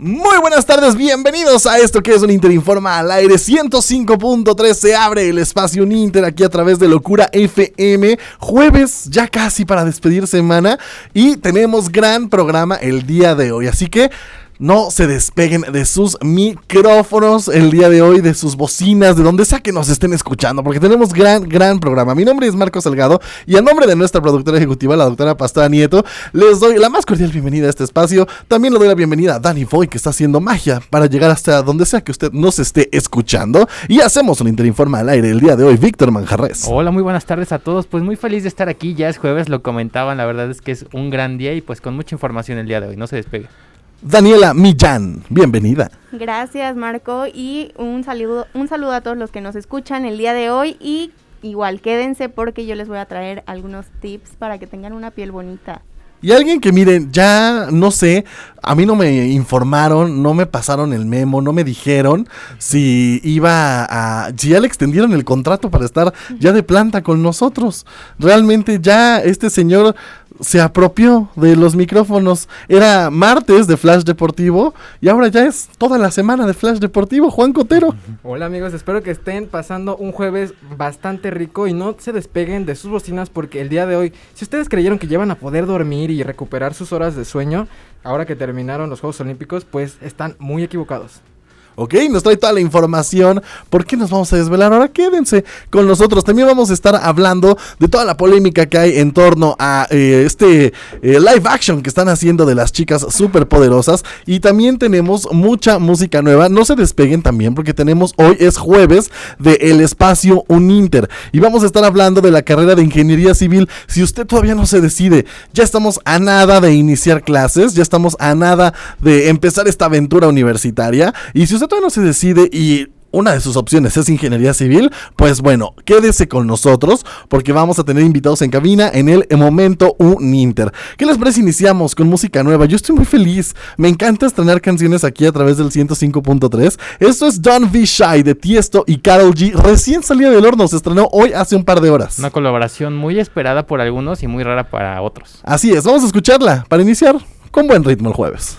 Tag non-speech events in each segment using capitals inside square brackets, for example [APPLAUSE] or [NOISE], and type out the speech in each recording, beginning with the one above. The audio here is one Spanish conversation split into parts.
Muy buenas tardes, bienvenidos a esto que es un Interinforma al aire 105.3 se abre el espacio Uninter aquí a través de Locura FM jueves ya casi para despedir semana y tenemos gran programa el día de hoy así que no se despeguen de sus micrófonos el día de hoy, de sus bocinas, de donde sea que nos estén escuchando, porque tenemos gran, gran programa. Mi nombre es Marco Salgado y a nombre de nuestra productora ejecutiva, la doctora Pastora Nieto, les doy la más cordial bienvenida a este espacio. También le doy la bienvenida a Dani Foy, que está haciendo magia para llegar hasta donde sea que usted nos esté escuchando. Y hacemos un Interinforma al aire el día de hoy, Víctor Manjarres. Hola, muy buenas tardes a todos. Pues muy feliz de estar aquí, ya es jueves, lo comentaban, la verdad es que es un gran día y pues con mucha información el día de hoy, no se despegue. Daniela Millán, bienvenida. Gracias Marco y un saludo, un saludo a todos los que nos escuchan el día de hoy y igual quédense porque yo les voy a traer algunos tips para que tengan una piel bonita. Y alguien que miren, ya no sé, a mí no me informaron, no me pasaron el memo, no me dijeron si iba a, si ya le extendieron el contrato para estar ya de planta con nosotros. Realmente ya este señor se apropió de los micrófonos. Era martes de Flash Deportivo y ahora ya es toda la semana de Flash Deportivo. Juan Cotero. [LAUGHS] Hola amigos, espero que estén pasando un jueves bastante rico y no se despeguen de sus bocinas porque el día de hoy, si ustedes creyeron que llevan a poder dormir y recuperar sus horas de sueño, ahora que terminaron los Juegos Olímpicos, pues están muy equivocados. ¿Ok? Nos trae toda la información. ¿Por qué nos vamos a desvelar? Ahora quédense con nosotros. También vamos a estar hablando de toda la polémica que hay en torno a eh, este eh, live action que están haciendo de las chicas súper poderosas. Y también tenemos mucha música nueva. No se despeguen también porque tenemos hoy es jueves de El Espacio Uninter. Y vamos a estar hablando de la carrera de Ingeniería Civil. Si usted todavía no se decide, ya estamos a nada de iniciar clases, ya estamos a nada de empezar esta aventura universitaria. Y si usted todavía no se decide y una de sus opciones es ingeniería civil, pues bueno, quédese con nosotros porque vamos a tener invitados en cabina en el momento Uninter. ¿Qué les parece? Iniciamos con música nueva. Yo estoy muy feliz. Me encanta estrenar canciones aquí a través del 105.3. Esto es Don't Be Shy de Tiesto y Carol G. Recién salida del horno, se estrenó hoy hace un par de horas. Una colaboración muy esperada por algunos y muy rara para otros. Así es, vamos a escucharla para iniciar con buen ritmo el jueves.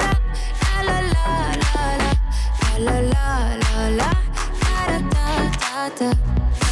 La la la la da. Da da da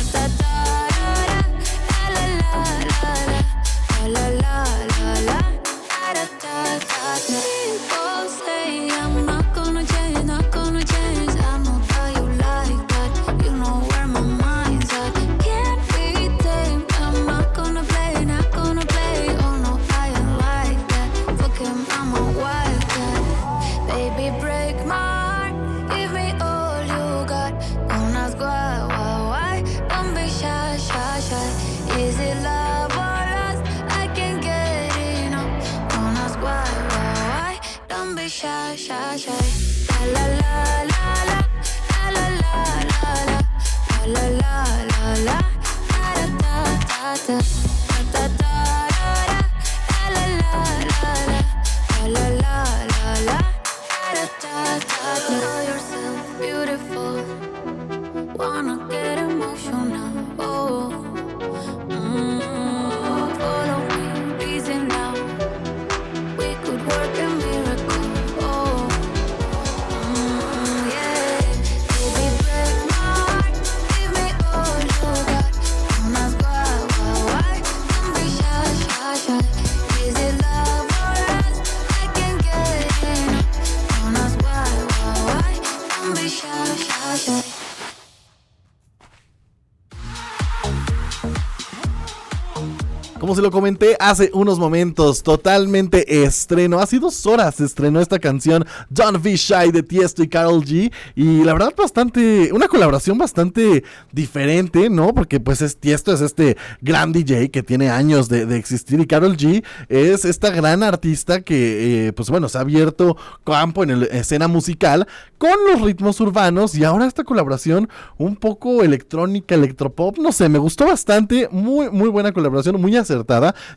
Como se lo comenté hace unos momentos, totalmente estreno. Hace dos horas se estrenó esta canción Don't Be Shy de Tiesto y Carol G. Y la verdad, bastante. Una colaboración bastante diferente, ¿no? Porque pues es Tiesto es este gran DJ que tiene años de, existir. Y Carol G es esta gran artista que, eh, pues bueno, se ha abierto campo en la escena musical con los ritmos urbanos. Y ahora esta colaboración un poco electrónica, electropop. No sé, me gustó bastante. Muy, muy buena colaboración, muy acertada.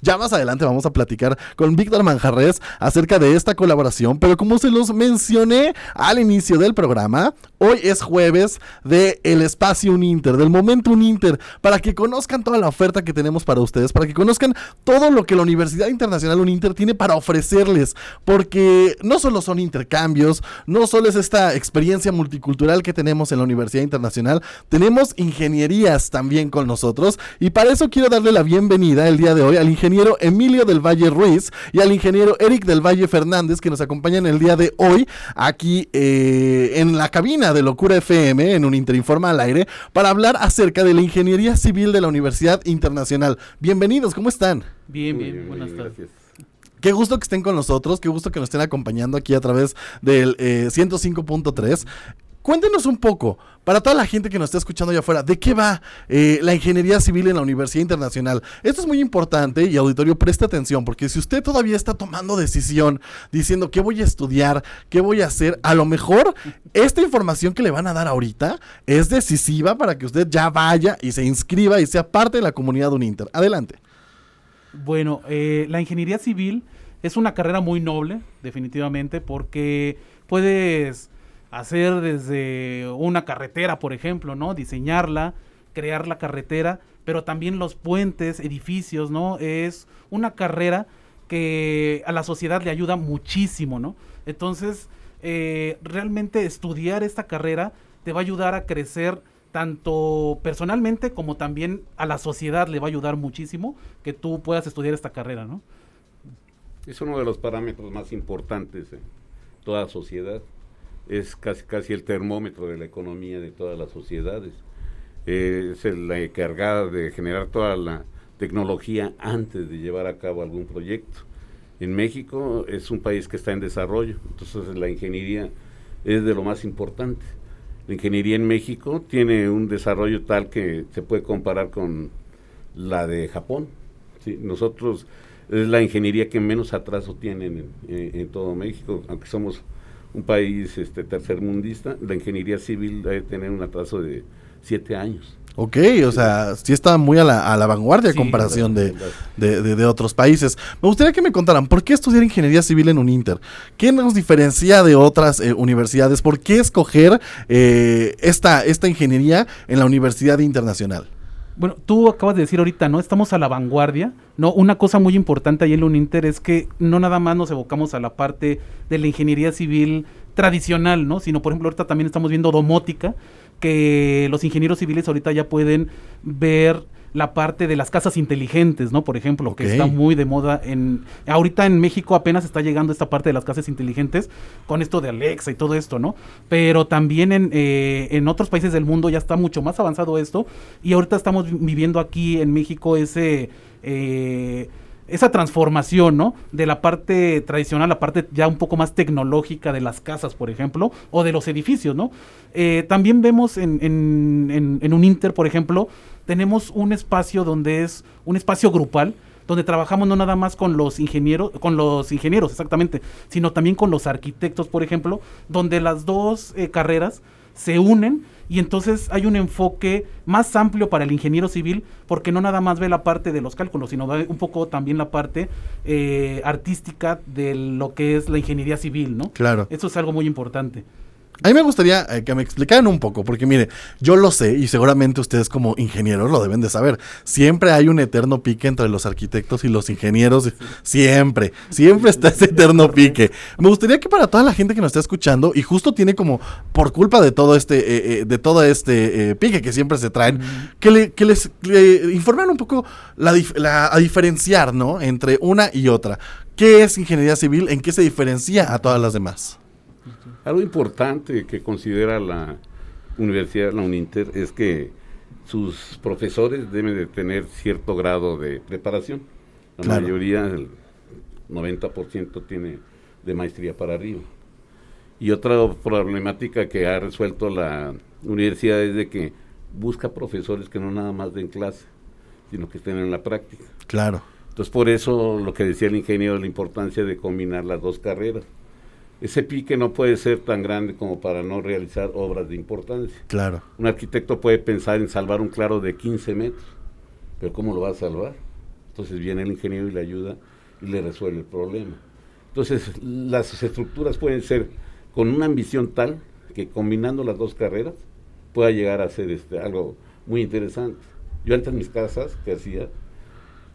Ya más adelante vamos a platicar con Víctor Manjarres acerca de esta colaboración. Pero como se los mencioné al inicio del programa, hoy es jueves de El Espacio Uninter, del Momento Uninter, para que conozcan toda la oferta que tenemos para ustedes, para que conozcan todo lo que la Universidad Internacional Uninter tiene para ofrecerles. Porque no solo son intercambios, no solo es esta experiencia multicultural que tenemos en la Universidad Internacional, tenemos ingenierías también con nosotros. Y para eso quiero darle la bienvenida el día de hoy al ingeniero Emilio del Valle Ruiz y al ingeniero Eric del Valle Fernández que nos acompañan el día de hoy aquí eh, en la cabina de Locura FM en un Interinforma al aire para hablar acerca de la ingeniería civil de la Universidad Internacional. Bienvenidos, ¿cómo están? Bien, bien, buenas tardes. Qué gusto que estén con nosotros, qué gusto que nos estén acompañando aquí a través del eh, 105.3. Cuéntenos un poco, para toda la gente que nos está escuchando allá afuera, ¿de qué va eh, la ingeniería civil en la Universidad Internacional? Esto es muy importante y auditorio, preste atención, porque si usted todavía está tomando decisión diciendo qué voy a estudiar, qué voy a hacer, a lo mejor esta información que le van a dar ahorita es decisiva para que usted ya vaya y se inscriba y sea parte de la comunidad Uninter. Adelante. Bueno, eh, la ingeniería civil es una carrera muy noble, definitivamente, porque puedes hacer desde una carretera, por ejemplo, ¿no? Diseñarla, crear la carretera, pero también los puentes, edificios, ¿no? Es una carrera que a la sociedad le ayuda muchísimo, ¿no? Entonces, eh, realmente estudiar esta carrera te va a ayudar a crecer tanto personalmente como también a la sociedad le va a ayudar muchísimo que tú puedas estudiar esta carrera, ¿no? Es uno de los parámetros más importantes en toda sociedad. Es casi, casi el termómetro de la economía de todas las sociedades. Eh, es la encargada de generar toda la tecnología antes de llevar a cabo algún proyecto. En México es un país que está en desarrollo, entonces la ingeniería es de lo más importante. La ingeniería en México tiene un desarrollo tal que se puede comparar con la de Japón. Nosotros es la ingeniería que menos atraso tiene en, en- en todo México, aunque somos un país este, tercermundista, la ingeniería civil debe tener un atraso de siete años. Ok, o sea, sí está muy a la, a la vanguardia a Sí, comparación de, de- de otros países. Me gustaría que me contaran, ¿por qué estudiar ingeniería civil en un Inter? ¿Qué nos diferencia de otras eh, universidades? ¿Por qué escoger eh, esta, esta ingeniería en la Universidad Internacional? Bueno, tú acabas de decir ahorita, ¿no? Estamos a la vanguardia, ¿no? Una cosa muy importante ahí en la UNINTER es que no nada más nos evocamos a la parte de la ingeniería civil tradicional, ¿no? Sino, por ejemplo, ahorita también estamos viendo domótica, que los ingenieros civiles ahorita ya pueden ver la parte de las casas inteligentes, ¿no? Por ejemplo, que está muy de moda en ahorita en México apenas está llegando esta parte de las casas inteligentes con esto de Alexa y todo esto, ¿no? Pero también en, eh, en otros países del mundo ya está mucho más avanzado esto y ahorita estamos vi- viviendo aquí en México ese eh, esa transformación, ¿no? De la parte tradicional, la parte ya un poco más tecnológica de las casas, por ejemplo, o de los edificios, ¿no? Eh, también vemos en, un Inter, por ejemplo, tenemos un espacio donde es un espacio grupal, donde trabajamos no nada más con los ingenieros, con los ingenieros, exactamente, sino también con los arquitectos, por ejemplo, donde las dos eh, carreras se unen y entonces hay un enfoque más amplio para el ingeniero civil porque no nada más ve la parte de los cálculos, sino ve un poco también la parte eh, artística de lo que es la ingeniería civil, ¿no? Claro. Eso es algo muy importante. A mí me gustaría eh, que me explicaran un poco, porque mire, yo lo sé y seguramente ustedes como ingenieros lo deben de saber. Siempre hay un eterno pique entre los arquitectos y los ingenieros. Siempre, siempre está ese eterno pique. Me gustaría que para toda la gente que nos está escuchando y justo tiene como por culpa de todo este, eh, eh, de todo este eh, pique que siempre se traen, que, le- que les le informen un poco la, la- a diferenciar, ¿no? Entre una y otra. ¿Qué es ingeniería civil? ¿En qué se diferencia a todas las demás? Algo importante que considera la Universidad, la UNINTER, es que sus profesores deben de tener cierto grado de preparación. La Claro. mayoría, el 90% tiene de maestría para arriba. Y otra problemática que ha resuelto la universidad es de que busca profesores que no nada más den clase, sino que estén en la práctica. Claro. Entonces, por eso lo que decía el ingeniero, la importancia de combinar las dos carreras. Ese pique no puede ser tan grande como para no realizar obras de importancia. Claro. Un arquitecto puede pensar en salvar un claro de 15 metros, pero ¿cómo lo va a salvar? Entonces viene el ingeniero y le ayuda y le resuelve el problema. Entonces, las estructuras pueden ser con una ambición tal que combinando las dos carreras pueda llegar a ser este, algo muy interesante. Yo antes mis casas que hacía,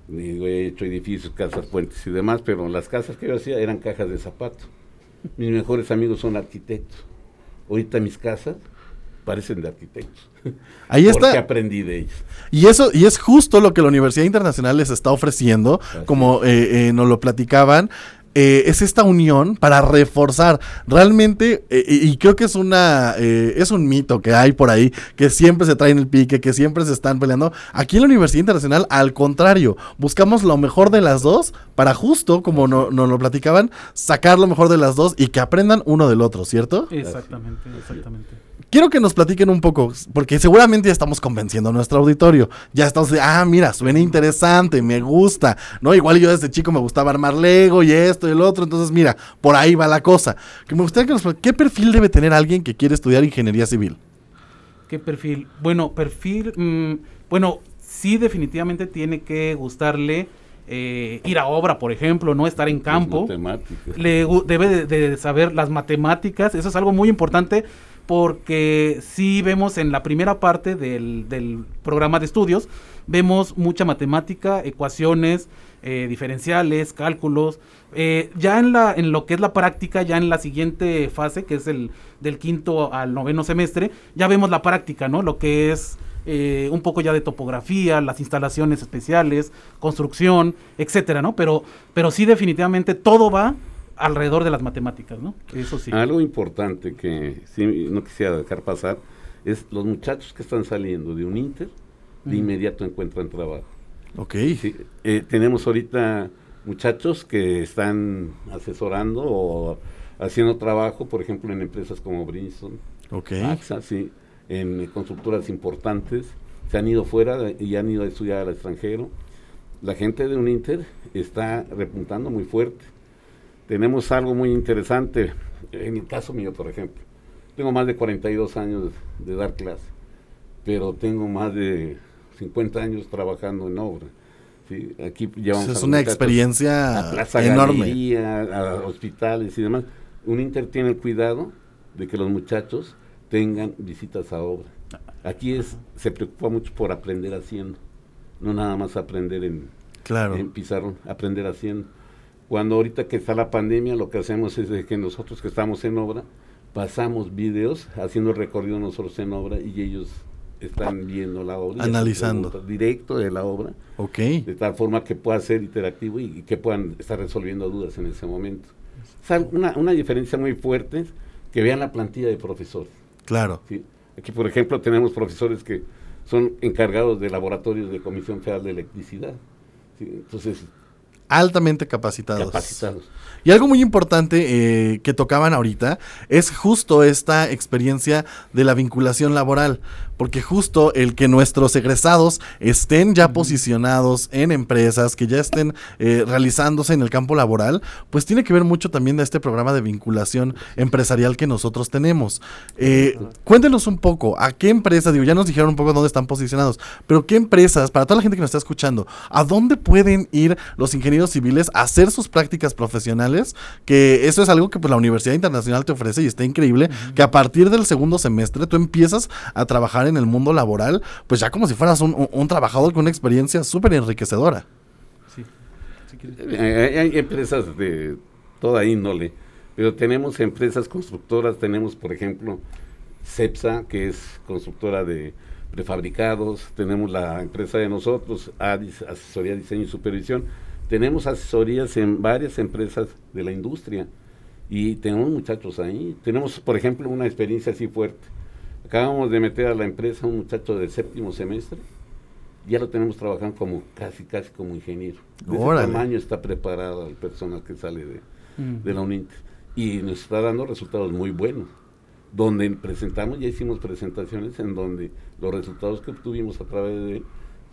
digo, he hecho edificios, casas, puentes y demás, pero las casas que yo hacía eran cajas de zapato. Mis mejores amigos son arquitectos. Ahorita mis casas parecen de arquitectos. [LAUGHS] Ahí Porque está. aprendí de ellos. Y eso, y es justo lo que la Universidad Internacional les está ofreciendo, Así como eh, eh, nos lo platicaban. Eh, es esta unión para reforzar. Realmente eh, y, creo que es una eh, es un mito que hay por ahí que siempre se traen el pique que siempre se están peleando. Aquí en la Universidad Internacional al contrario buscamos lo mejor de las dos para justo como no- nos lo platicaban sacar lo mejor de las dos y que aprendan uno del otro cierto Exactamente, exactamente. Quiero que nos platiquen un poco, porque seguramente ya estamos convenciendo a nuestro auditorio. Ya estamos de, ah, mira, suena interesante, me gusta, ¿no? Igual yo desde chico me gustaba armar Lego y esto y el otro, entonces mira, por ahí va la cosa. Que me gustaría que nos ¿qué perfil debe tener alguien que quiere estudiar ingeniería civil? ¿Qué perfil? Bueno, perfil, mm, bueno, sí definitivamente tiene que gustarle eh, ir a obra, por ejemplo, no estar en campo. Matemáticas. le debe de, de saber las matemáticas, eso es algo muy importante porque si vemos en la primera parte del, del programa de estudios, vemos mucha matemática, ecuaciones, eh, diferenciales, cálculos. Eh, ya en, la, en lo que es la práctica, ya en la siguiente fase, que es el del quinto al noveno semestre, ya vemos la práctica, ¿no? Lo que es eh, un poco ya de topografía, las instalaciones especiales, construcción, etcétera, ¿no? Pero, pero sí definitivamente todo va alrededor de las matemáticas, ¿no? Eso sí. Algo importante que sí no quisiera dejar pasar es los muchachos que están saliendo de un Inter, de inmediato encuentran trabajo. Ok. Sí, eh, tenemos ahorita muchachos que están asesorando o haciendo trabajo, por ejemplo, en empresas como Brinson, Ok. AXA, sí, en constructoras importantes, se han ido fuera de- y han ido a estudiar al extranjero. La gente de Uninter está repuntando muy fuerte. Tenemos algo muy interesante, en el caso mío, por ejemplo. Tengo más de 42 años de dar clase, pero tengo más de 50 años trabajando en obra. Sí, aquí llevamos es una experiencia a Plaza enorme. Galería, a hospitales y demás. Un Inter tiene el cuidado de que los muchachos tengan visitas a obra. Aquí es se preocupa mucho por aprender haciendo, no nada más aprender en, Claro. en pizarrón, aprender haciendo. Cuando ahorita que está la pandemia, lo que hacemos es de que nosotros que estamos en obra, pasamos videos haciendo el recorrido nosotros en obra y ellos están viendo la obra. Analizando. Directo de la obra Ok. de tal forma que pueda ser interactivo y, y que puedan estar resolviendo dudas en ese momento. Es una, una diferencia muy fuerte que vean la plantilla de profesores. Claro. ¿sí? Aquí, por ejemplo, tenemos profesores que son encargados de laboratorios de Comisión Federal de Electricidad. ¿sí? Entonces, Altamente capacitados. capacitados. Y algo muy importante eh, que tocaban ahorita es justo esta experiencia de la vinculación laboral, porque justo el que nuestros egresados estén ya posicionados en empresas, que ya estén eh, realizándose en el campo laboral, pues tiene que ver mucho también de este programa de vinculación empresarial que nosotros tenemos. Eh, cuéntenos un poco, ¿a qué empresas, digo, ya nos dijeron un poco dónde están posicionados, pero qué empresas, para toda la gente que nos está escuchando, ¿a dónde pueden ir los ingenieros civiles a hacer sus prácticas profesionales? Que eso es algo que pues, la Universidad Internacional te ofrece y está increíble, que a partir del segundo semestre tú empiezas a trabajar en el mundo laboral, pues ya como si fueras un, un- un trabajador con una experiencia súper enriquecedora. Sí. Eh, Hay, hay empresas de toda índole, pero tenemos empresas constructoras, tenemos por ejemplo CEPSA, que es constructora de prefabricados, tenemos la empresa de nosotros, ADIS, Asesoría, Diseño y Supervisión, tenemos asesorías en varias empresas de la industria y tenemos muchachos ahí. Tenemos, por ejemplo, una experiencia así fuerte. Acabamos de meter a la empresa un muchacho de séptimo semestre. Ya lo tenemos trabajando como casi, casi como ingeniero. De ese tamaño está preparado el personal que sale de, Mm. de la UNINTER. Y nos está dando resultados muy buenos. Donde presentamos, ya hicimos presentaciones en donde los resultados que obtuvimos a través de él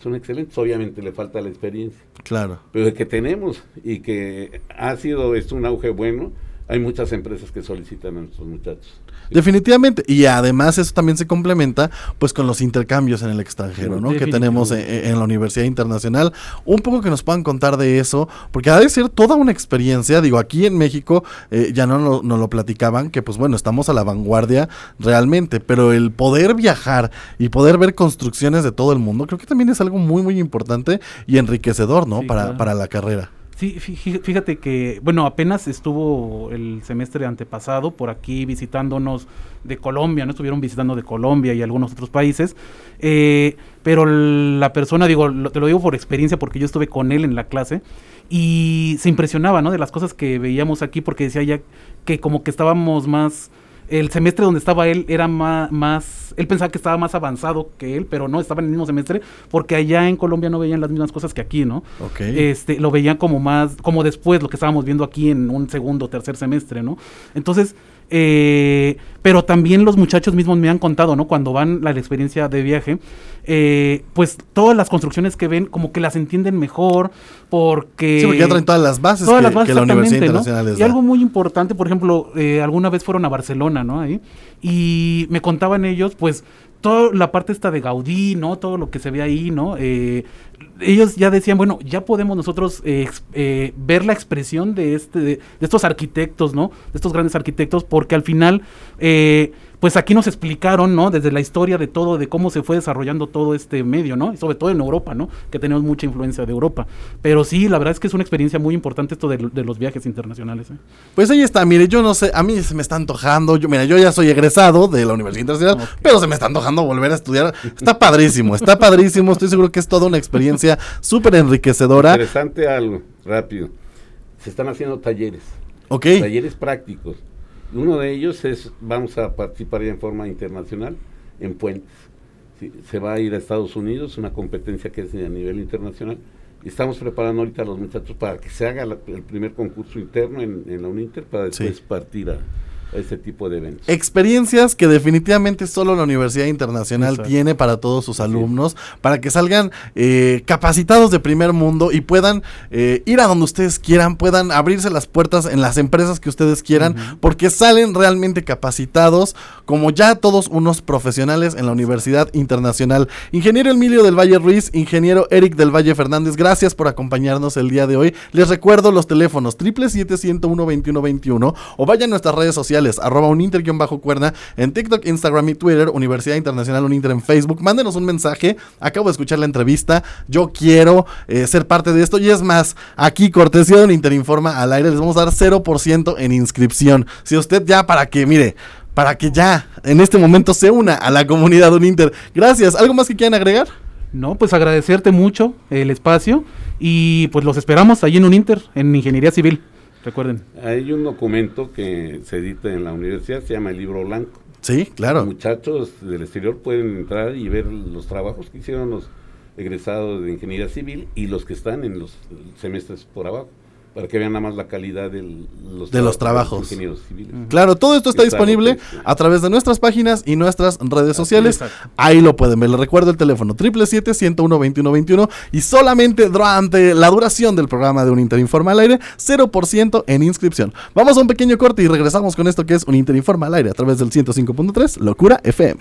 son excelentes. Obviamente le falta la experiencia, Claro. pero de que tenemos y que ha sido esto un auge bueno, hay muchas empresas que solicitan a nuestros muchachos. Definitivamente. Y además eso también se complementa pues con los intercambios en el extranjero, ¿no? Que tenemos en, en la Universidad Internacional. Un poco que nos puedan contar de eso, porque ha de ser toda una experiencia. Digo, aquí en México eh, ya no nos lo platicaban, que pues bueno, estamos a la vanguardia realmente, pero el poder viajar y poder ver construcciones de todo el mundo, creo que también es algo muy, muy importante y enriquecedor, ¿no? Sí, para, claro. para la carrera. Fíjate que, bueno, apenas estuvo el semestre antepasado por aquí visitándonos de Colombia, ¿no? Estuvieron visitando de Colombia y algunos otros países, eh, pero la persona, digo, te lo digo por experiencia porque yo estuve con él en la clase y se impresionaba, ¿no? De las cosas que veíamos aquí porque decía ya que como que estábamos más... El semestre donde estaba él era ma- más, Él pensaba que estaba más avanzado que él, pero no, estaba en el mismo semestre porque allá en Colombia no veían las mismas cosas que aquí, ¿no? Ok. este, lo veían como más, como después lo que estábamos viendo aquí en un segundo o tercer semestre, ¿no? Entonces, eh, pero también los muchachos mismos me han contado, ¿no? Cuando van a la experiencia de viaje, eh, pues todas las construcciones que ven como que las entienden mejor porque... sí, porque ya traen todas las bases, todas que, las bases, que la Universidad exactamente, ¿no? Internacional les Y algo muy importante, por ejemplo, eh, alguna vez fueron a Barcelona, ¿no? Ahí, y me contaban ellos, pues, toda la parte esta de Gaudí, ¿no? Todo lo que se ve ahí, ¿no? Eh, ellos ya decían, bueno, ya podemos nosotros eh, eh, ver la expresión de, este, de, de estos arquitectos, ¿no? De estos grandes arquitectos, porque al final, eh, pues aquí nos explicaron, ¿no? Desde la historia de todo, de cómo se fue desarrollando todo este medio, ¿no? Y sobre todo en Europa, ¿no? Que tenemos mucha influencia de Europa. Pero sí, la verdad es que es una experiencia muy importante esto de, de los viajes internacionales. ¿eh? Pues ahí está, mire, yo no sé, a mí se me está antojando, yo, mira, yo ya soy egresado de la Universidad Internacional, pero se me está antojando volver a estudiar. Está padrísimo, está padrísimo, estoy seguro que es toda una experiencia súper enriquecedora. Interesante algo, rápido. Se están haciendo talleres, Ok, talleres prácticos. Uno de ellos es, vamos a participar ya en forma internacional en puentes. Sí, se va a ir a Estados Unidos, una competencia que es a nivel internacional. Estamos preparando ahorita a los muchachos para que se haga la- el primer concurso interno en, en la UNINTER para después Sí. partir a, a este tipo de eventos. experiencias que definitivamente solo la Universidad Internacional Exacto. tiene para todos sus alumnos, para que salgan eh, capacitados de primer mundo y puedan eh, ir a donde ustedes quieran, puedan abrirse las puertas en las empresas que ustedes quieran, porque salen realmente capacitados como ya todos unos profesionales en la Universidad Internacional. Ingeniero Emilio del Valle Ruiz, ingeniero Eric del Valle Fernández, gracias por acompañarnos el día de hoy. Les recuerdo los teléfonos 777-101-2121 o vayan a nuestras redes sociales, arroba uninter-cuerna en TikTok, Instagram y Twitter, Universidad Internacional Uninter en Facebook. Mándenos un mensaje, acabo de escuchar la entrevista, yo quiero eh, ser parte de esto y es más, aquí cortesía de Uninter Informa al aire les vamos a dar 0% en inscripción. Si usted ya para que, mire, para que ya en este momento se una a la comunidad Uninter. Gracias. ¿Algo más que quieran agregar? No, pues agradecerte mucho el espacio y pues los esperamos ahí en Uninter, en Ingeniería Civil. Recuerden. Hay un documento que se edita en la universidad, se llama el libro blanco. Sí, claro. Muchachos del exterior pueden entrar y ver los trabajos que hicieron los egresados de ingeniería civil y los que están en los semestres por abajo, para que vean nada más la calidad del- los De los de trabajos. ingenieros civiles. Claro, todo esto está Está disponible a través de nuestras páginas y nuestras redes sociales. Exacto. Ahí lo pueden ver. Les recuerdo el teléfono 777-101-2121 y solamente durante la duración del programa de un Interinforma al aire, 0% en inscripción. Vamos a un pequeño corte y regresamos con esto que es un Interinforma al aire a través del 105.3 Locura FM.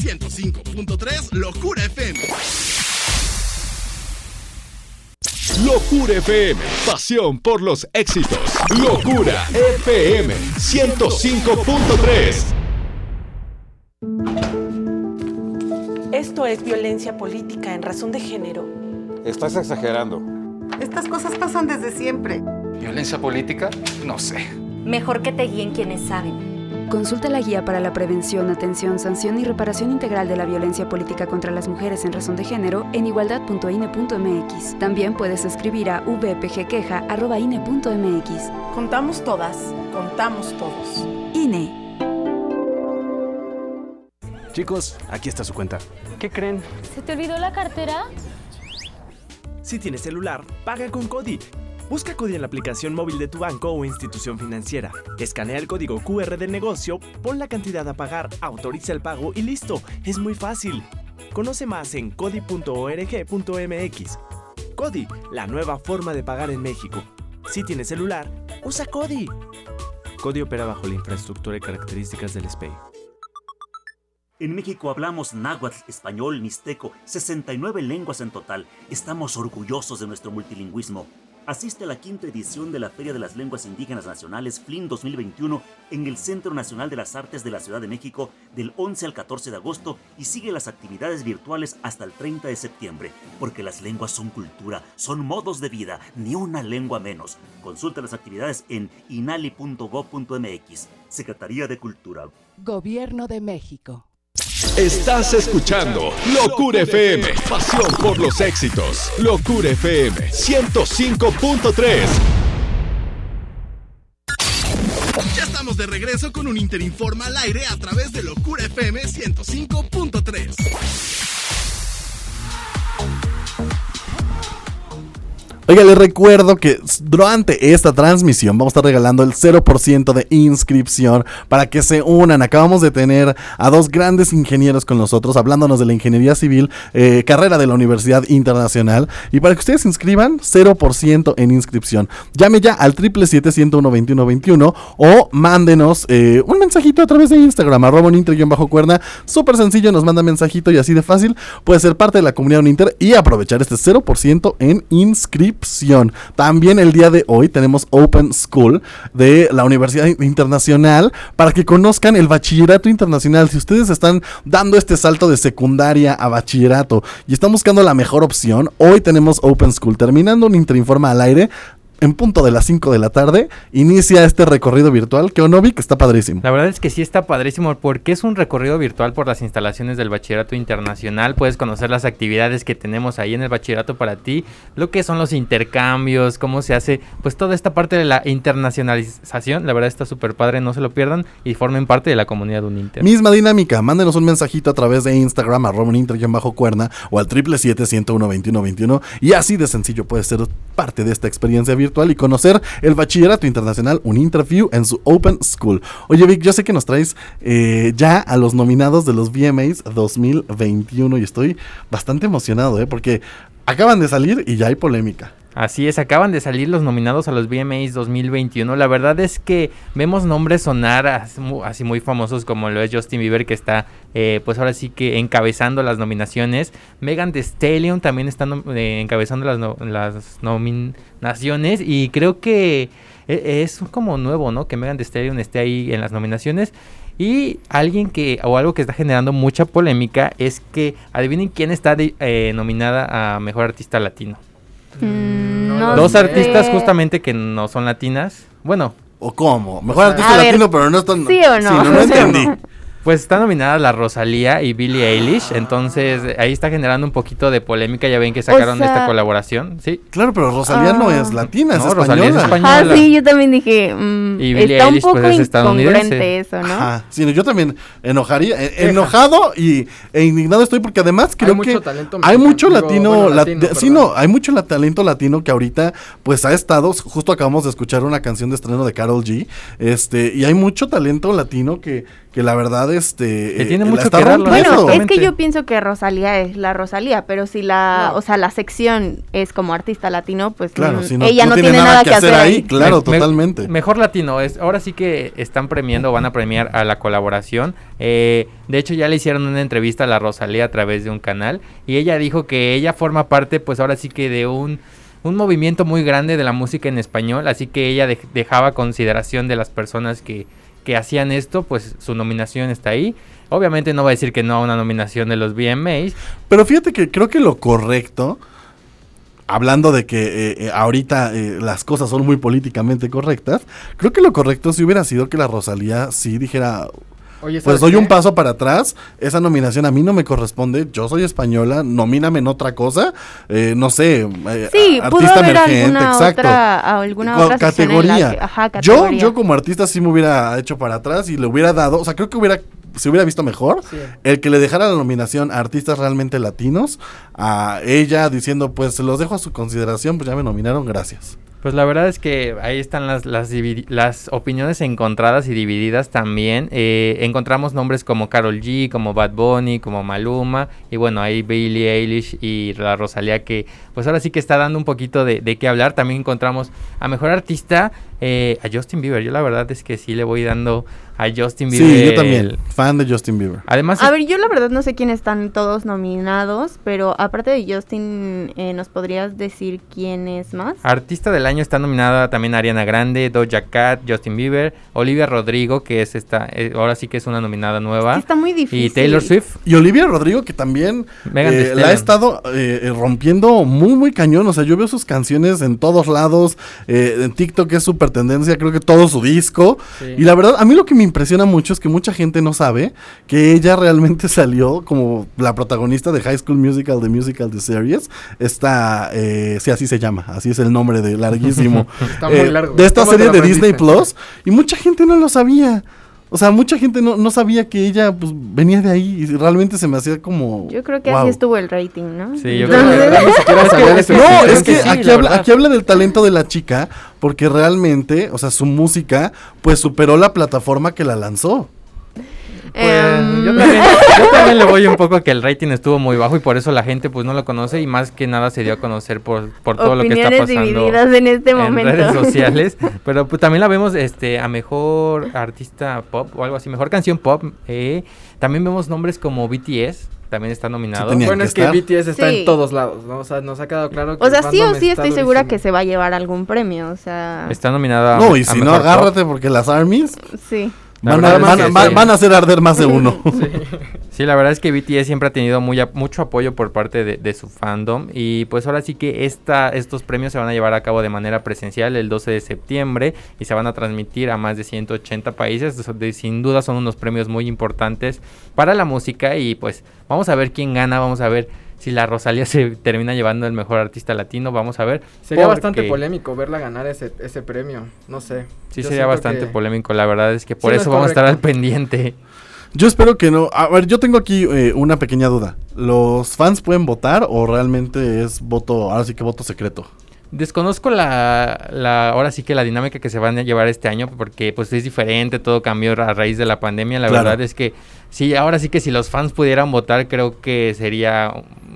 105.3 Locura FM. Locura FM, pasión por los éxitos. Locura FM 105.3. Esto es violencia política en razón de género. Estás exagerando. Estas cosas pasan desde siempre. ¿Violencia política? No sé. Mejor que te guíen quienes saben. Consulta la guía para la prevención, atención, sanción y reparación integral de la violencia política contra las mujeres en razón de género en igualdad.ine.mx. También puedes escribir a vpgqueja.ine.mx. Contamos todas, contamos todos. INE. Chicos, aquí está su cuenta. ¿Qué creen? ¿Se te olvidó la cartera? Si tienes celular, paga con Cody. Busca Cody en la aplicación móvil de tu banco o institución financiera. Escanea el código QR del negocio, pon la cantidad a pagar, autoriza el pago y listo. Es muy fácil. Conoce más en cody.org.mx. Cody, la nueva forma de pagar en México. Si tienes celular, usa Cody. Cody opera bajo la infraestructura y características del SPEI. En México hablamos náhuatl, español, mixteco, 69 lenguas en total. Estamos orgullosos de nuestro multilingüismo. Asiste a la quinta edición de la Feria de las Lenguas Indígenas Nacionales FLIN 2021 en el Centro Nacional de las Artes de la Ciudad de México del 11 al 14 de agosto y sigue las actividades virtuales hasta el 30 de septiembre, porque las lenguas son cultura, son modos de vida, ni una lengua menos. Consulta las actividades en inali.gov.mx, Secretaría de Cultura. Gobierno de México. Estás escuchando Locura FM, pasión por los éxitos. Locura FM 105.3. Ya estamos de regreso con un Interinforma al aire a través de Locura FM 105.3. Oiga, les recuerdo que durante esta transmisión vamos a estar regalando el 0% de inscripción para que se unan. Acabamos de tener a dos grandes ingenieros con nosotros hablándonos de la ingeniería civil, eh, carrera de la Universidad Internacional. Y para que ustedes se inscriban, 0% en inscripción. Llame ya al 777-101-2121 o mándenos eh, un mensajito a través de Instagram, arroba bajo cuerna Súper sencillo, nos manda mensajito y así de fácil puede ser parte de la comunidad Uninter y aprovechar este 0% en inscripción. También el día de hoy tenemos Open School de la Universidad Internacional para que conozcan el bachillerato internacional. Si ustedes están dando este salto de secundaria a bachillerato y están buscando la mejor opción, hoy tenemos Open School. Terminando un Interinforma al aire, en punto de las 5 de la tarde, inicia este recorrido virtual que Onovic está padrísimo. La verdad es que sí está padrísimo porque es un recorrido virtual por las instalaciones del Bachillerato Internacional. Puedes conocer las actividades que tenemos ahí en el Bachillerato para ti, lo que son los intercambios, cómo se hace, pues toda esta parte de la internacionalización. La verdad está súper padre, no se lo pierdan y formen parte de la comunidad Uninter. Misma dinámica, mándenos un mensajito a través de Instagram, arroba bajo cuerna o al 777-101-2121 y así de sencillo puede ser parte de esta experiencia virtual y conocer el Bachillerato Internacional, un interview en su Open School. Oye, Vic, yo sé que nos traes eh, ya a los nominados de los VMAs 2021 y estoy bastante emocionado, ¿eh? Porque acaban de salir y ya hay polémica. Así es, acaban de salir los nominados a los VMAs 2021. La verdad es que vemos nombres sonar así muy famosos como lo es Justin Bieber que está eh, pues ahora sí que encabezando las nominaciones. Megan Thee Stallion también está eh, encabezando las, nominaciones y creo que e, es como nuevo, ¿no? Que Megan Thee Stallion esté ahí en las nominaciones. Y alguien que, o algo que está generando mucha polémica es que adivinen quién está eh, nominada a Mejor Artista Latino. Mm, Dos artistas justamente que no son latinas. Bueno. ¿O cómo? Mejor artista latino, pero no están... ¿Sí o no? no, [LAUGHS] entendí. Pues está nominada la Rosalía y Billie Eilish, entonces ahí está generando un poquito de polémica, ya ven que sacaron esta colaboración, ¿sí? Claro, pero Rosalía no es latina, es, española. Rosalía es española. Ah, sí, yo también dije, mm, y Billie está Eilish, un poco pues, es estadounidense. eso, ¿no? Ajá, sí, yo también enojaría, eh, enojado y e indignado estoy porque además creo Hay que mucho talento hay mucho latino, digo, bueno, lat- latino, sí, no, hay mucho la- talento latino que ahorita pues ha estado, justo acabamos de escuchar una canción de estreno de Carol G, este, y hay mucho talento latino que, que la verdad, este, Que tiene la mucho está que. Bueno, es que yo pienso que Rosalía es la Rosalía, pero si la, o sea, la sección es como artista latino, pues Claro, si no- ella no no, tiene tiene nada nada que hacer hacer ahí, ahí. claro, Me- me- totalmente. mejor latino, es ahora sí que están premiando, van a premiar a la colaboración. Eh, de hecho, ya le hicieron una entrevista a la Rosalía a través de un canal y ella dijo que ella forma parte, pues ahora sí que de un, un movimiento muy grande de la música en español, así que ella dej- dejaba consideración de las personas que, que hacían esto, pues su nominación está ahí. Obviamente no va a decir que no a una nominación de los VMAs, Pero fíjate que creo que lo correcto hablando de que eh, eh, ahorita eh, las cosas son muy políticamente correctas, creo que lo correcto si hubiera sido que la Rosalía sí dijera, Oye, pues ¿sabes doy qué? un paso para atrás, esa nominación a mí no me corresponde, yo soy española, nomíname en otra cosa, eh, no sé, eh, Sí, artista haber emergente, alguna exacto. otra, alguna otra categoría. que- ajá, Yo, categoría. yo como artista sí me hubiera hecho para atrás y le hubiera dado, o sea, creo que hubiera se hubiera visto mejor el que le dejara la nominación a artistas realmente latinos a ella diciendo pues se los dejo a su consideración, pues ya me nominaron, gracias. Pues la verdad es que ahí están las, las, las opiniones encontradas y divididas también. Eh, encontramos nombres como Carol G, como Bad Bunny, como Maluma. Y bueno, ahí Billie Eilish y la Rosalía que pues ahora sí que está dando un poquito de, de qué hablar. También encontramos a Mejor Artista eh, a Justin Bieber. Yo la verdad es que sí le voy dando a Justin Bieber. Sí, yo también, el- fan de Justin Bieber. Además, A ver, yo la verdad no sé quiénes están todos nominados, pero aparte de Justin, eh, ¿nos podrías decir quién es más? Artista del año está nominada también Ariana Grande, Doja Cat, Justin Bieber, Olivia Rodrigo, que es esta, eh, ahora sí que es una nominada nueva. que está muy Y difícil. Taylor Swift. Y Olivia Rodrigo, que también eh, la ha estado eh, eh, rompiendo muy, muy cañón. O sea, yo veo sus canciones en todos lados. eh, en TikTok es súper tendencia, creo que todo su disco. Sí. Y la verdad, a mí lo que me impresiona mucho es que mucha gente no sabe que ella realmente [LAUGHS] salió como la protagonista de High School Musical, The Musical, The Series. Esta, eh, sí, así se llama, así es el nombre de larguísimo. [LAUGHS] Está muy Eh, largo. De esta ¿Cómo serie de Disney? Plus. Y mucha gente no lo sabía. O sea, mucha gente no, no sabía que ella pues, venía de ahí y realmente se me hacía como... Yo creo que wow. así estuvo el rating, ¿no? Sí, yo creo que ni siquiera Es que- sabía no, es que Sí, aquí, la habla, aquí habla del talento de la chica porque realmente, o sea, su música pues superó la plataforma que la lanzó. Pues, Em, yo, también, yo también le voy un poco a que el rating estuvo muy bajo y por eso la gente pues no lo conoce y más que nada se dio a conocer por, por todo lo que está pasando divididas en este momento. redes [LAUGHS] sociales. Pero pues también la vemos este a mejor artista pop o algo así, mejor canción pop. eh. También vemos nombres como BTS, también está nominado. tenían Bueno, que es que estar. BTS está Sí. en todos lados, ¿no? O sea, nos ha quedado claro que O sea, sí o sí estoy segura durísimo. que se va a llevar algún premio, o sea... Está nominada No, a- y si no, agárrate porque las armies Sí. Van a, van, a- que van- sí. van a hacer arder más de uno. [LAUGHS] Sí, la verdad es que BTS siempre ha tenido muy a- mucho apoyo por parte de, de su fandom y pues ahora sí que esta, estos premios se van a llevar a cabo de manera presencial el 12 de septiembre y se van a transmitir a más de 180 países. Sin duda son unos premios muy importantes para la música y pues vamos a ver quién gana, vamos a ver si la Rosalía se termina llevando el mejor artista latino, vamos a ver. Sería bastante polémico verla ganar ese, ese premio, no sé. Sí, Yo sería bastante que- polémico, la verdad es que por Sí, no eso es vamos a estar al pendiente. Yo espero que no. A ver, yo tengo aquí eh, una pequeña duda. ¿Los fans pueden votar o realmente es voto, ahora sí que voto secreto? Desconozco la, la, ahora sí que la dinámica que se van a llevar este año, porque pues es diferente, todo cambió a raíz de la pandemia. La Claro. verdad es que sí, ahora sí que si los fans pudieran votar, creo que sería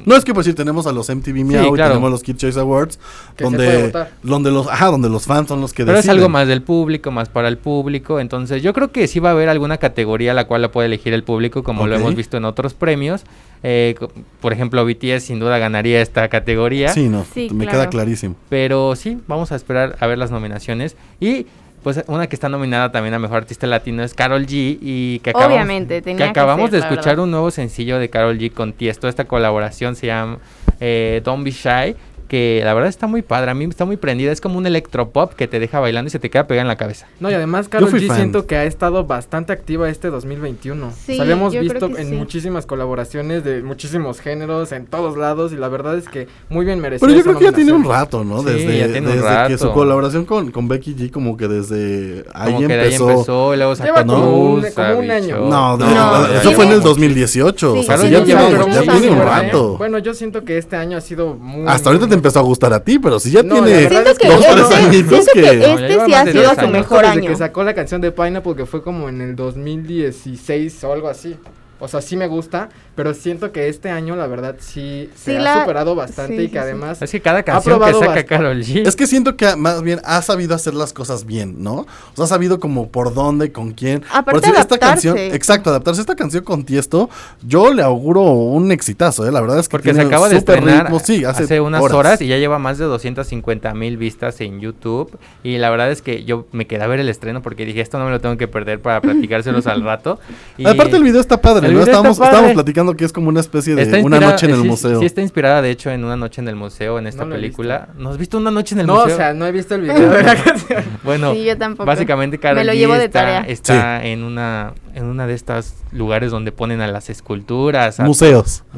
No es que pues sí tenemos a los MTV Meow y claro. tenemos los Kid Choice Awards Que donde donde los ajá, donde los fans son los que Pero es algo más del público, más para el público. Entonces, yo creo que sí va a haber alguna categoría la cual la puede elegir el público, como lo hemos visto en otros premios. Eh, por ejemplo, BTS sin duda ganaría esta categoría. Sí, no, Sí, me claro. queda clarísimo. Pero sí, vamos a esperar a ver las nominaciones. Y pues una que está nominada también a Mejor Artista Latino es Carol G. Y que acabamos, Obviamente, que acabamos ser, de escuchar un nuevo sencillo de Carol G con Tiesto. Esta colaboración se llama eh, Don't Be Shy. Que la verdad está muy padre. A mí está muy prendida. Es como un electropop que te deja bailando y se te queda pegada en la cabeza. No, y además fui G fan. siento que ha estado bastante activa este 2021. Sí, o sea, la hemos yo creo visto que en sí. muchísimas colaboraciones de muchísimos géneros, en todos lados, y la verdad es que muy bien merecida Pero yo creo que ya tiene un rato, ¿no? Sí, Desde, ya tiene un desde que su colaboración con, con Becky G, como que desde ahí Como que de ahí empezó. empezó y luego sacó Lleva como un- Tusa, como un año. No, de- No, eso fue en el 2018. o sea, ya tiene, un rato. Bueno, yo siento que este año ha sido muy... Hasta ahorita te empezó a gustar a ti, pero si ya No, tiene es que que dos tres este, añitos que que... No, este sí ha sido su años. mejor desde año. que sacó la canción de Pineapple que fue como en el 2016 o algo así. O sea, sí me gusta, pero siento que este año la verdad sí, se Sí, ha la- superado bastante sí, y que sí. además Es que cada canción que saca. Carol G. Es que siento que ha- más bien ha sabido hacer las cosas bien, ¿no? O sea, ha sabido como por dónde, con quién. Aparte por decir, esta adaptarse. canción, exacto, adaptarse. Esta canción con Tiesto, yo le auguro un exitazo, ¿eh? La verdad es que Porque se acaba de estrenar ritmo, sí, hace, hace, unas horas. y ya lleva más de 250 mil vistas en YouTube. Y la verdad es que yo me quedé a ver el estreno porque dije, esto no me lo tengo que perder para platicárselos al rato. Y [LAUGHS] Aparte el video está padre, el ¿no? video está Estábamos, padre. estábamos platicando platicando que es como una especie de Está una noche en el sí, museo. Sí, está inspirada, de hecho, en Una Noche en el Museo, en esta No película. ¿No has visto Una Noche en el No, Museo? o sea, no he visto el [LAUGHS] video de la canción. Bueno, Sí, yo tampoco. básicamente Karol Me lo G llevo de está, tarea. está en una en una de estas lugares donde ponen a las esculturas. a- Museos. [LAUGHS]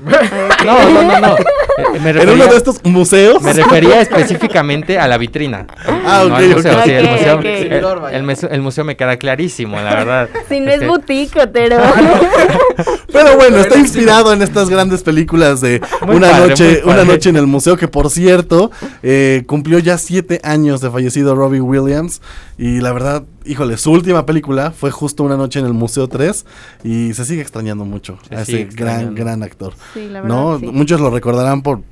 No, no, no, no. Eh, me [LAUGHS] En uno de estos museos. Me refería [LAUGHS] específicamente a la vitrina. Ah, no ok, al museo. Sí, el museo, el- el museo- el museo me queda clarísimo, la verdad. Si no es Este, boutique, Otero. Pero bueno, está inspirado en estas grandes películas de Muy Una padre, noche, una noche en el museo, que por cierto, eh, cumplió ya siete años de fallecido Robbie Williams. Y la verdad, híjole, su última película fue justo Una noche en el Museo 3. Y se sigue extrañando mucho Se a ese gran, extrañando. gran actor. Sí, la verdad, ¿no? sí. Muchos lo recordarán por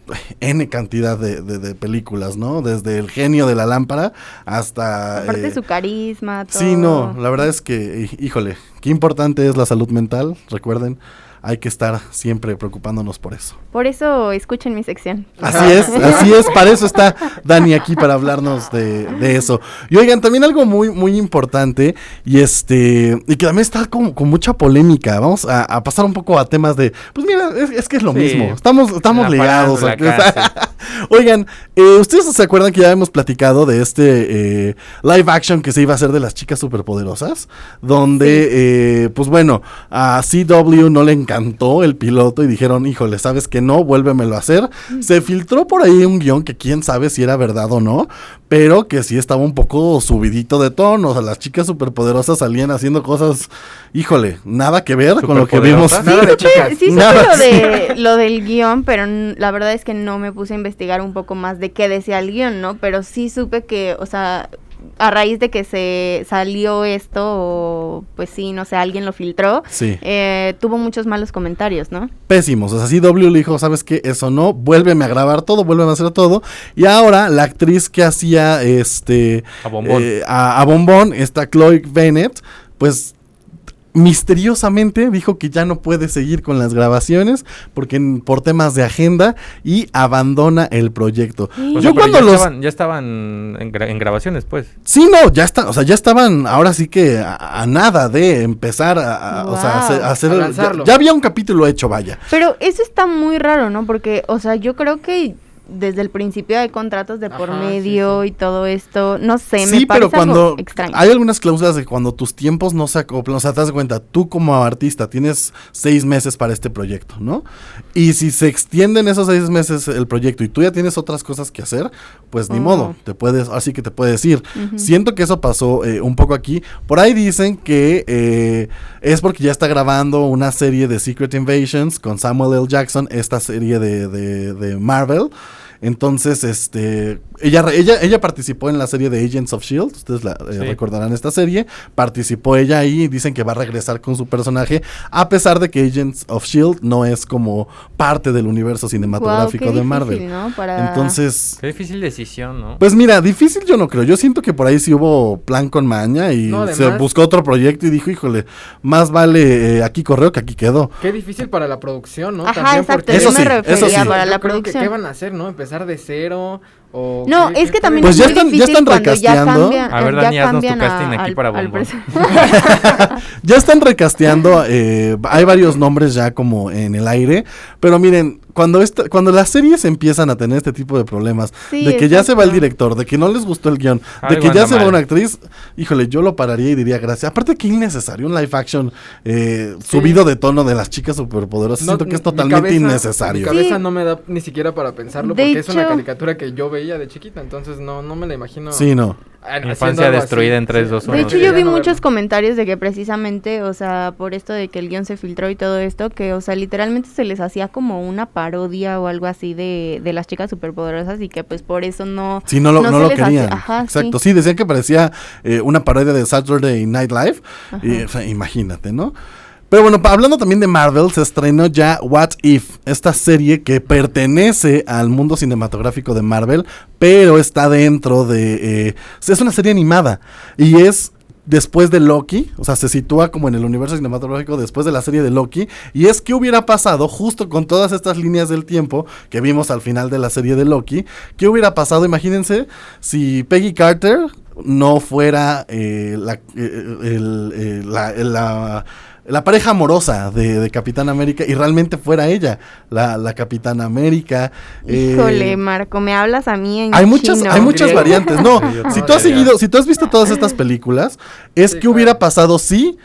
N cantidad de, de- de películas, ¿no? Desde El genio de la lámpara hasta... Aparte eh, su carisma, todo. Sí, no, la verdad es que, hí- híjole, qué importante es la salud mental, recuerden, hay que estar siempre preocupándonos por eso. Por eso escuchen mi sección. Así es, [LAUGHS] así es, para eso está Dani aquí para hablarnos de, de eso. Y oigan, también algo muy, muy importante, y este, y que también está con, con mucha polémica. Vamos a, a pasar un poco a temas de, pues mira, es, es que es lo Sí. mismo. Estamos, estamos ligados. [LAUGHS] Oigan, eh, ¿ustedes se acuerdan que ya hemos platicado de este eh, live action que se iba a hacer de las chicas superpoderosas? Donde, eh, pues bueno, a CW no le encantó el piloto y dijeron, híjole, ¿sabes que no? Vuélvemelo a hacer. Se filtró por ahí un guion que quién sabe si era verdad o no, pero que sí estaba un poco subidito de tono. O sea, las chicas superpoderosas salían haciendo cosas, híjole, nada que ver con lo que vimos. ¿Superpoderosas? Nada de chicas. Sí, supe Nada, lo, sí. de, lo del guion, pero la verdad es que no me puse a investigar un poco más de qué decía el guion, ¿no? Pero sí supe que, o sea, a raíz de que se salió esto, o pues sí, no sé, alguien lo filtró, Sí. eh, tuvo muchos malos comentarios, ¿no? pésimos. O sea, CW le dijo, ¿sabes qué? Eso no, vuélveme a grabar todo, vuélveme a hacer todo. Y ahora la actriz que hacía este A Bombón. eh, a, a Bombón, esta Chloe Bennett, pues misteriosamente dijo que ya no puede seguir con las grabaciones porque en- por temas de agenda y abandona el proyecto. o sea, Yo cuando ya los estaban, ya estaban en, gra- en grabaciones, pues. Sí, no, ya está, o sea, ya estaban ahora sí que a, a nada de empezar a, o sea, a hacer, a hacer- A ya- lanzarlo. ya había un capítulo hecho, vaya. Pero eso está muy raro, ¿no? Porque, o sea, yo creo que desde el principio hay contratos de por Ajá, sí, medio y todo esto, no sé, me Sí, parece pero algo cuando extraño. hay algunas cláusulas de cuando tus tiempos no se acoplan, o sea, te das cuenta, tú como artista tienes seis meses para este proyecto, ¿no? Y si se extienden esos seis meses el proyecto y tú ya tienes otras cosas que hacer, pues ni Oh. modo, te puedes, así que te puedes ir. Siento que eso pasó eh, un poco aquí. Por ahí dicen que eh, es porque ya está grabando una serie de Secret Invasions con Samuel L. Jackson, esta serie de, de- de Marvel. Entonces, este, ella, ella, ella participó en la serie de Agents of Shield, ustedes la, eh, Sí. recordarán esta serie, participó ella ahí y dicen que va a regresar con su personaje, a pesar de que Agents of Shield no es como parte del universo cinematográfico de difícil, Marvel. ¿no? Para- Entonces, Qué difícil decisión, ¿no? pues mira, difícil yo no creo. Yo siento que por ahí sí hubo plan con maña y No, se buscó otro proyecto y dijo, híjole, más vale eh, aquí correo que aquí quedó. Qué difícil para la producción, ¿no? Ajá, También exacto, porque- Eso me sí, refería eso sí. para Yo la creo que, producción. ¿Qué van a hacer, no? ¿Empezar de cero? O No, qué- es que también Pues es ya muy están- ya difícil están ya recasteando. A ver, ya Dani, haznos tu cambian casting a- aquí al- para pres- [LAUGHS] ya están recasteando, eh, hay varios nombres ya como en el aire, pero miren, cuando esta, cuando las series empiezan a tener este tipo de problemas, Sí, de que ya se va el director, de que no les gustó el guion, de Algo que ya se va una actriz, híjole, yo lo pararía y diría gracias. Aparte que innecesario, un live action eh, subido de tono de las chicas superpoderosas, No, siento que es mi totalmente cabeza- innecesario. Mi cabeza Sí. no me da ni siquiera para pensarlo De porque es una caricatura que yo veía de chiquita, entonces no, no me la imagino. Sí, no. Infancia destruida así. en tres, dos, De uno. hecho, yo vi no muchos verlo. comentarios de que precisamente, o sea, por esto de que el guion se filtró y todo esto, que, o sea, literalmente se les hacía como una parodia o algo así de, de las chicas superpoderosas y que pues por eso no... Sí, no lo, no lo querían. Ajá, Exacto. sí. Sí. decían que parecía eh, una parodia de Saturday Night Live. Y, o sea, imagínate, ¿no? Pero bueno, hablando también de Marvel, se estrenó ya What If, esta serie que pertenece al mundo cinematográfico de Marvel, pero está dentro de... eh, es una serie animada y es después de Loki, o sea, se sitúa como en el universo cinematográfico después de la serie de Loki, y es que hubiera pasado justo con todas estas líneas del tiempo que vimos al final de la serie de Loki, ¿qué hubiera pasado? Imagínense si Peggy Carter no fuera eh, la, eh, eh, la pareja amorosa de, de Capitán América y realmente fuera ella la, la Capitana América. eh, Híjole, Marco, me hablas a mí en hay muchas, chino. hay muchas variantes. No, si tú has seguido, si tú has visto todas estas [LAUGHS] películas, es que hubiera pasado si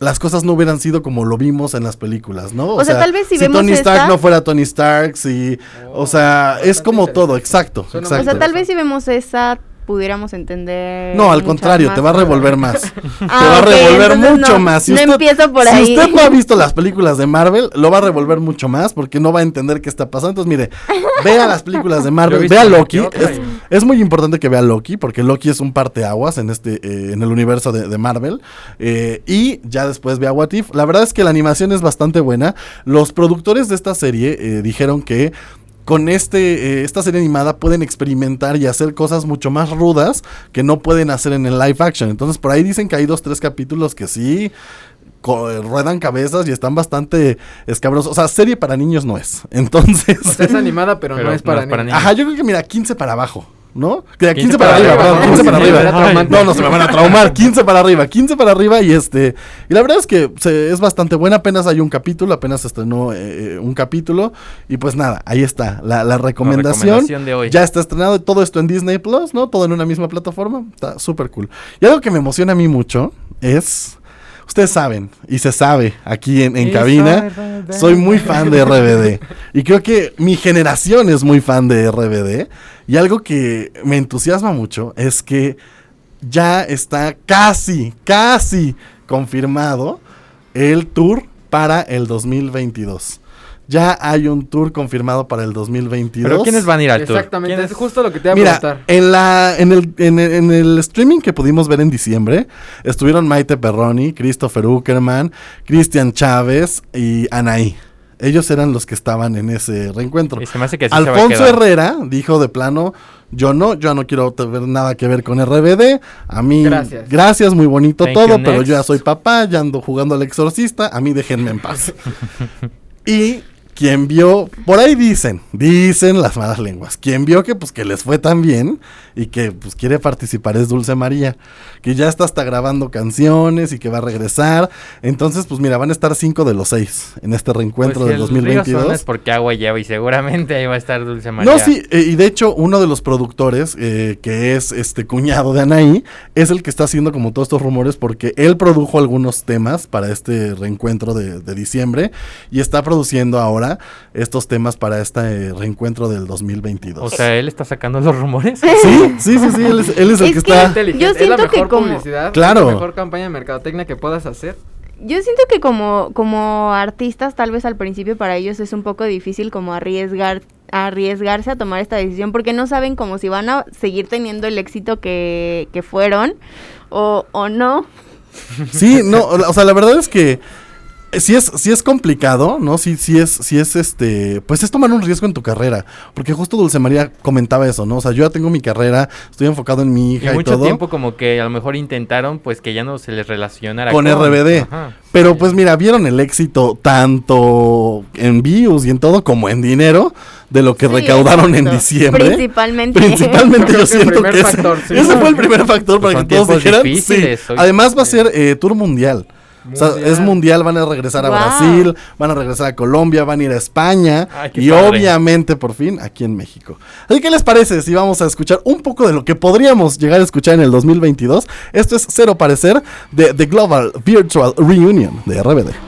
las cosas no hubieran sido como lo vimos en las películas, ¿no? O sea, tal vez si vemos Tony Stark esta- no fuera Tony Stark, si, o sea, es como todo, exacto, O sea, tal vez si vemos esa pudiéramos entender. No, al contrario, más te va a revolver más. [LAUGHS] te Ah, va a revolver entonces mucho no, más. Si no usted, empiezo por si ahí. usted no ha [LAUGHS] visto las películas de Marvel, lo va a revolver mucho más porque no va a entender qué está pasando. Entonces, mire, vea las películas de Marvel, vea Loki. es muy importante que vea Loki porque Loki es un parteaguas en este eh, en el universo de, de Marvel. Eh, y ya después vea What If. La verdad es que la animación es bastante buena. Los productores de esta serie eh, dijeron que con este, eh, esta serie animada pueden experimentar y hacer cosas mucho más rudas que no pueden hacer en el live action. Entonces por ahí dicen que hay dos, tres capítulos que sí ruedan cabezas y están bastante escabrosos. O sea, serie para niños no es. [LAUGHS] Entonces... O sea, es animada, pero, no es para, niños. Ajá, yo creo que mira, 15 para abajo. ¿No? Que 15, 15 para, para arriba, arriba, perdón, ¿no? 15 para arriba. No, no se me van a traumar. 15 para arriba, 15 para arriba y este. Y la verdad es que se- es bastante buena. Apenas hay un capítulo, apenas estrenó eh, eh, un capítulo. Y pues nada, ahí está. La, la recomendación. recomendación de hoy. Ya está estrenado todo esto en Disney Plus, ¿no? Todo en una misma plataforma. Está súper cool. Y algo que me emociona a mí mucho es. Ustedes saben, y se sabe aquí en, cabina, soy soy muy fan de RBD. Y creo que mi generación es muy fan de RBD. Y algo que me entusiasma mucho es que ya está casi, casi confirmado el tour para el 2022. Ya hay un tour confirmado para el 2022. ¿Pero quiénes van a ir al tour? Exactamente, ¿Quiénes- es justo lo que te iba a Mira, preguntar. en, la, en, el, en, el, en el streaming que pudimos ver en diciembre, estuvieron Maite Perroni, Christopher Uckerman, Cristian Chávez y Anaí. Ellos eran los que estaban en ese reencuentro. Y se me hace que sí se va a Alfonso. Herrera dijo de plano, yo no, yo no quiero tener nada que ver con RBD. A mí, Gracias. gracias, muy bonito Thank todo, pero next. yo ya soy papá, ya ando jugando al exorcista, a mí déjenme en paz. [LAUGHS] Y quien vio, por ahí dicen, dicen las malas lenguas, quien vio que pues que les fue tan bien y que pues quiere participar es Dulce María, que ya está hasta grabando canciones y que va a regresar. Entonces, pues mira, van a estar cinco de los seis en este reencuentro Pues si del el río suena 2022. es porque agua lleva y seguramente ahí va a estar Dulce María. No, sí, eh, y de hecho uno de los productores, eh, que es este cuñado de Anaí, es el que está haciendo como todos estos rumores porque él produjo algunos temas para este reencuentro de, de diciembre y está produciendo ahora estos temas para este eh, reencuentro del 2022. O sea, él está sacando los rumores. Sí, sí, [LAUGHS] sí, sí, él es, él es el Es que que está... Inteligente, yo es la siento que mejor como- publicidad, Claro. la mejor campaña de mercadotecnia que puedas hacer. Yo siento que como, como artistas, tal vez al principio para ellos es un poco difícil como arriesgar, arriesgarse a tomar esta decisión porque no saben como si van a seguir teniendo el éxito que, que fueron o, o no. Sí, no, o sea, la verdad es que sí es, sí es complicado, ¿no? Sí, sí es, sí es este, pues es tomar un riesgo en tu carrera, porque justo Dulce María comentaba eso, ¿no? O sea, yo ya tengo mi carrera, estoy enfocado en mi hija y, mucho todo. tiempo como que a lo mejor intentaron pues que ya no se les relacionara con RBD. Ajá. Pero pues mira, vieron el éxito tanto en views y en todo como en dinero de lo que Sí, recaudaron en diciembre. Principalmente. Principalmente yo siento que ese, factor, sí. ese fue el primer factor Pues para que todos dijeran. sí. Además va a ser eh, tour mundial. O sea, es mundial, van a regresar a Wow. Brasil, van a regresar a Colombia, van a ir a España Ay, y padre. obviamente por fin aquí en México. Así que, ¿qué les parece si vamos a escuchar un poco de lo que podríamos llegar a escuchar en el 2022? Esto es Cero Parecer de The Global Virtual Reunion de RBD.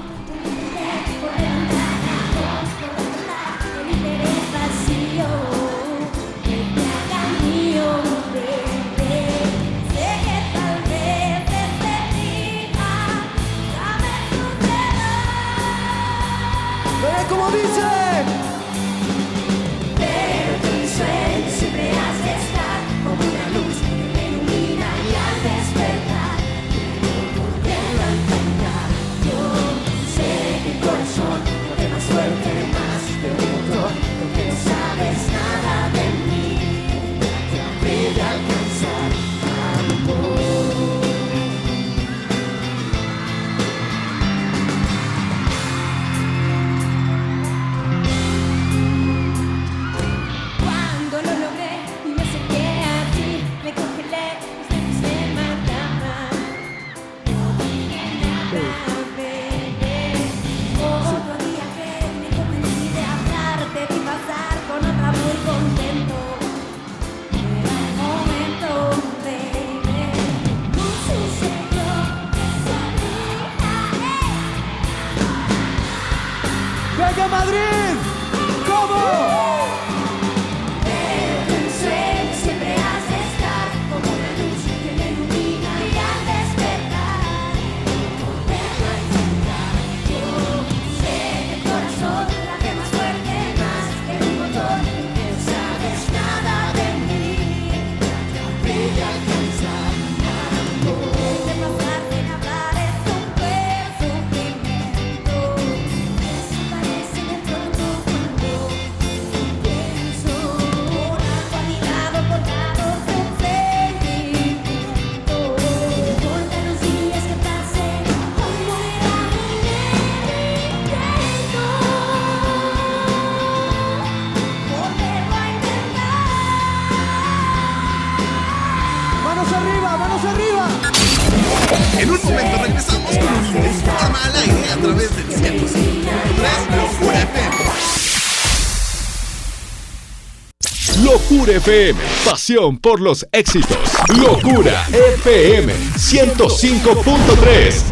FM, pasión por los éxitos. Locura FM 105.3.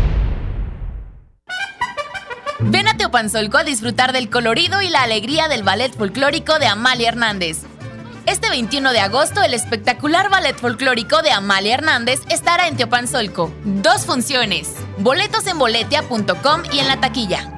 Ven a Teopanzolco a disfrutar del colorido y la alegría del ballet folclórico de Amalia Hernández. Este 21 de agosto, el espectacular ballet folclórico de Amalia Hernández estará en Teopanzolco. Dos funciones. Boletos en boletia.com y en la taquilla.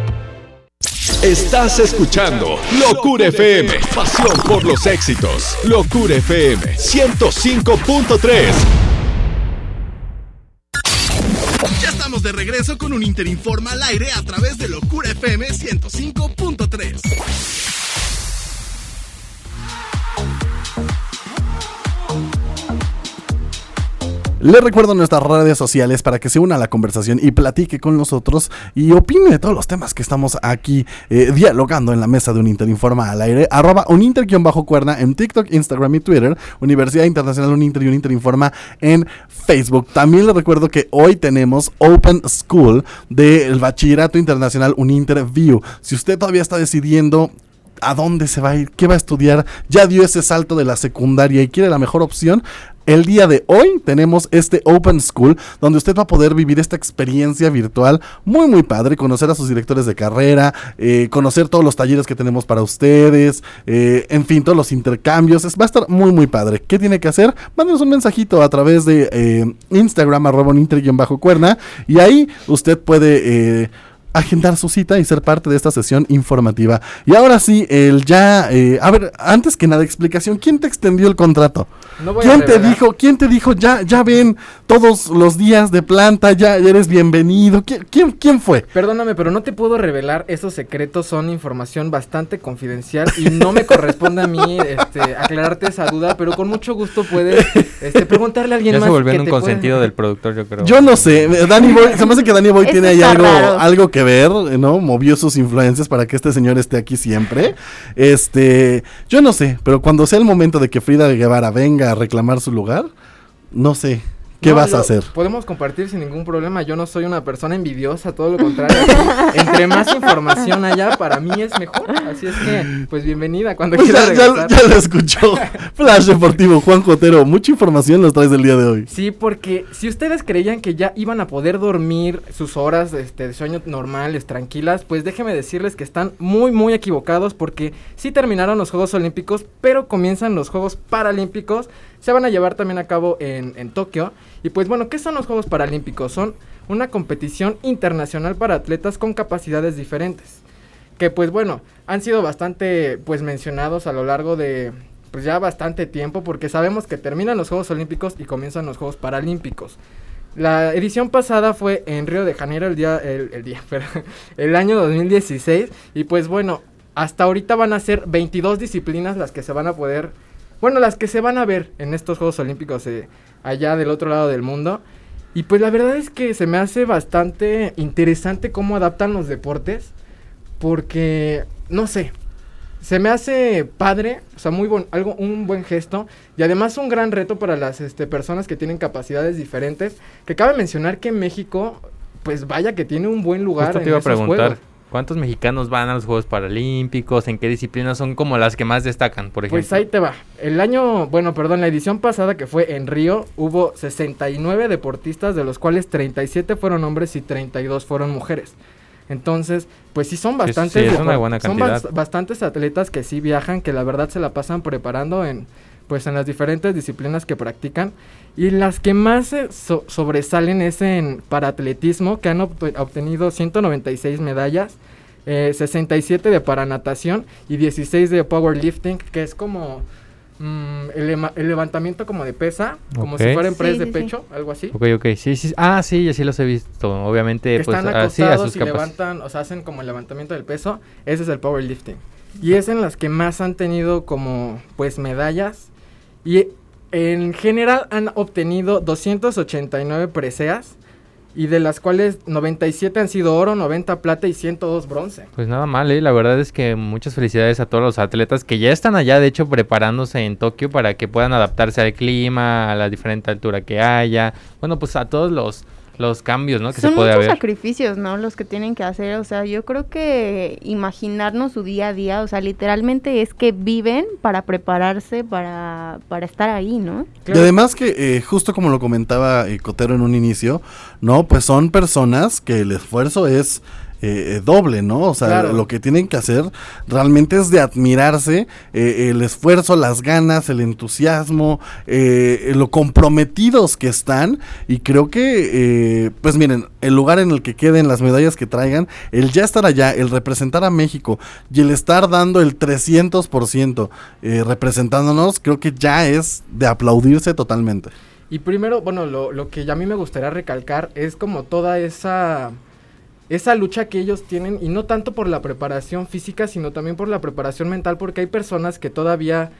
Estás escuchando Locura FM, pasión por los éxitos. Locura FM 105.3. Ya estamos de regreso con un Interinforma al aire a través de Locura FM 105.3. Le recuerdo nuestras redes sociales para que se una a la conversación y platique con nosotros y opine de todos los temas que estamos aquí eh, dialogando en la mesa de un Interinforma al aire. Arroba uninter-cuerna en TikTok, Instagram y Twitter. Universidad Internacional Uninter y Uninterinforma en Facebook. También le recuerdo que hoy tenemos Open School del Bachillerato Internacional Uninter View. Si usted todavía está decidiendo a dónde se va a ir, qué va a estudiar, ya dio ese salto de la secundaria y quiere la mejor opción, el día de hoy tenemos este Open School donde usted va a poder vivir esta experiencia virtual muy muy padre, conocer a sus directores de carrera, eh, conocer todos los talleres que tenemos para ustedes, eh, en fin, todos los intercambios, va a estar muy muy padre. ¿Qué tiene que hacer? Mándenos un mensajito a través de eh, Instagram arroba bajo cuerna y ahí usted puede agendar su cita y ser parte de esta sesión informativa. Y ahora sí, el ya, eh, a ver, antes que nada, explicación, ¿quién te extendió el contrato? ¿Quién te dijo, quién te dijo, ya, ya ven todos los días de planta, ya eres bienvenido? ¿Quién, quién, quién fue? Perdóname, pero no te puedo revelar, esos secretos son información bastante confidencial y no me corresponde a mí este, aclararte esa duda, pero con mucho gusto puedes este, preguntarle a alguien ya más. se volvió que un consentido del productor, yo creo. Yo no sé, Danny Boy, se me hace que Danny Boy tiene ahí algo, raro. algo que ver, ¿no? Movió sus influencias para que este señor esté aquí siempre. Este, yo no sé, pero cuando sea el momento de que Frida Guevara venga a reclamar su lugar, no sé, ¿qué No, vas a hacer? Podemos compartir sin ningún problema. Yo no soy una persona envidiosa, todo lo contrario. [LAUGHS] Entre más información haya, para mí es mejor. Así es que, pues bienvenida cuando Pues quiera ya, ya- regresar. ya lo escuchó. [LAUGHS] Flash Deportivo, Juan Jotero, mucha información nos traes el día de hoy. Sí, porque si ustedes creían que ya iban a poder dormir sus horas este, de sueño normales, tranquilas, pues déjenme decirles que están muy, muy equivocados porque sí terminaron los Juegos Olímpicos, pero comienzan los Juegos Paralímpicos. Se van a llevar también a cabo en, en Tokio. Y pues bueno, ¿qué son los Juegos Paralímpicos? Son una competición internacional para atletas con capacidades diferentes. Que pues bueno, han sido bastante pues mencionados a lo largo de pues ya bastante tiempo porque sabemos que terminan los Juegos Olímpicos y comienzan los Juegos Paralímpicos. La edición pasada fue en Río de Janeiro el día, el, el día, [LAUGHS] perdón, el año 2016 y pues bueno, hasta ahorita van a ser 22 disciplinas las que se van a poder, bueno, las que se van a ver en estos Juegos Olímpicos eh, allá del otro lado del mundo. Y pues la verdad es que se me hace bastante interesante cómo adaptan los deportes porque, no sé, se me hace padre, o sea, muy buen, algo, un buen gesto y además un gran reto para las este, personas que tienen capacidades diferentes. Que cabe mencionar que México, pues vaya que tiene un buen lugar. Justo en te iba a preguntar, juegos. ¿Cuántos mexicanos van a los Juegos Paralímpicos? ¿En qué disciplinas son como las que más destacan, por ejemplo? Pues ahí te va. El año, bueno, perdón, la edición pasada que fue en Río, hubo 69 deportistas, de los cuales 37 fueron hombres y 32 fueron mujeres. Entonces, pues sí son bastantes. sí, es una buena son bastantes atletas que sí viajan, que la verdad se la pasan preparando en, pues en las diferentes disciplinas que practican. Y las que más so- sobresalen es en paratletismo, que han obte- obtenido 196 medallas, eh, 67 de paranatación y 16 de powerlifting, que es como mm, el, el levantamiento como de pesa, como Ok. si fuera en press Sí, de sí, sí. pecho, algo así. Ok, ok, sí, sí. Ah, sí, ya sí los he visto. Obviamente, que pues están así a acostados sus y levantan, o sea, hacen como el levantamiento del peso, ese es el powerlifting. Y es en las que más han tenido como pues medallas y en general han obtenido 289 preseas y de las cuales 97 han sido oro, 90 plata y 102 bronce. Pues nada mal, ¿eh? La verdad es que muchas felicidades a todos los atletas que ya están allá, de hecho, preparándose en Tokio para que puedan adaptarse al clima, a la diferente altura que haya. Bueno, pues a todos los, los cambios, ¿no? Que Son se puede muchos haber. sacrificios, ¿no? Los que tienen que hacer. O sea, yo creo que imaginarnos su día a día, o sea, literalmente es que viven para prepararse para, para estar ahí, ¿no? Y además que, eh, justo como lo comentaba eh, Cotero en un inicio, ¿no? Pues son personas que el esfuerzo es eh, eh, doble, ¿no? O sea, Claro. lo que tienen que hacer realmente es de admirarse eh, el esfuerzo, las ganas, el entusiasmo, eh, lo comprometidos que están. Y creo que, pues miren, el lugar en el que queden las medallas que traigan, el ya estar allá, el representar a México y el estar dando el 300% eh, representándonos, creo que ya es de aplaudirse totalmente. Y primero, bueno, lo, lo que a mí me gustaría recalcar es como toda esa, esa lucha que ellos tienen, y no tanto por la preparación física, sino también por la preparación mental, porque hay personas que todavía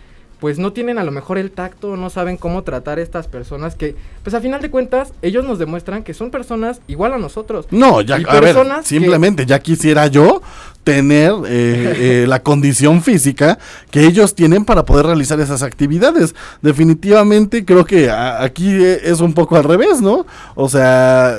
pues no tienen a lo mejor el tacto, no saben cómo tratar a estas personas que, pues a final de cuentas, ellos nos demuestran que son personas igual a nosotros. No, ya, Y a ver, que- simplemente ya quisiera yo tener eh, [LAUGHS] eh, la condición física que ellos tienen para poder realizar esas actividades. Definitivamente creo que a- aquí eh, es un poco al revés, ¿no? O sea,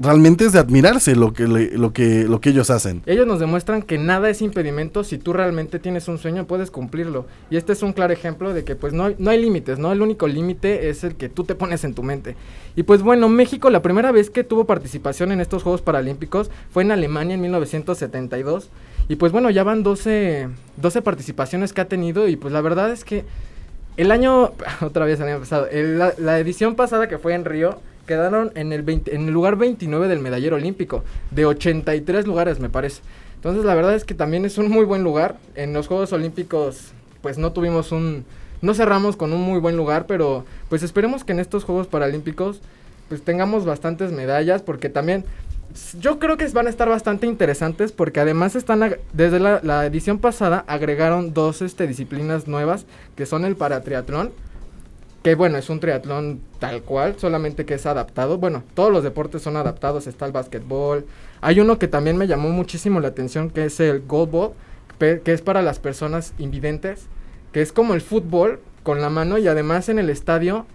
realmente es de admirarse lo que, lo que, lo que ellos hacen. Ellos nos demuestran que nada es impedimento si tú realmente tienes un sueño, puedes cumplirlo. Y este es un claro ejemplo de que pues no hay, no hay límites, ¿no? El único límite es el que tú te pones en tu mente. Y pues bueno, México la primera vez que tuvo participación en estos Juegos Paralímpicos fue en Alemania en 1972. Y pues bueno, ya van 12, 12 participaciones que ha tenido y pues la verdad es que el año, [LAUGHS] otra vez el año la edición pasada que fue en Río, quedaron en el, 20 en el lugar 29 del medallero olímpico, de 83 lugares me parece. Entonces la verdad es que también es un muy buen lugar. En los Juegos Olímpicos pues no tuvimos un... No cerramos con un muy buen lugar, pero pues esperemos que en estos Juegos Paralímpicos pues tengamos bastantes medallas, porque también yo creo que van a estar bastante interesantes, porque además están, desde la, la edición pasada agregaron dos este, disciplinas nuevas, que son el paratriatlón, que bueno, es un triatlón tal cual, solamente que es adaptado. Bueno, todos los deportes son adaptados, está el básquetbol. Hay uno que también me llamó muchísimo la atención, que es el goalball, que es para las personas invidentes, que es como el fútbol con la mano y además en el estadio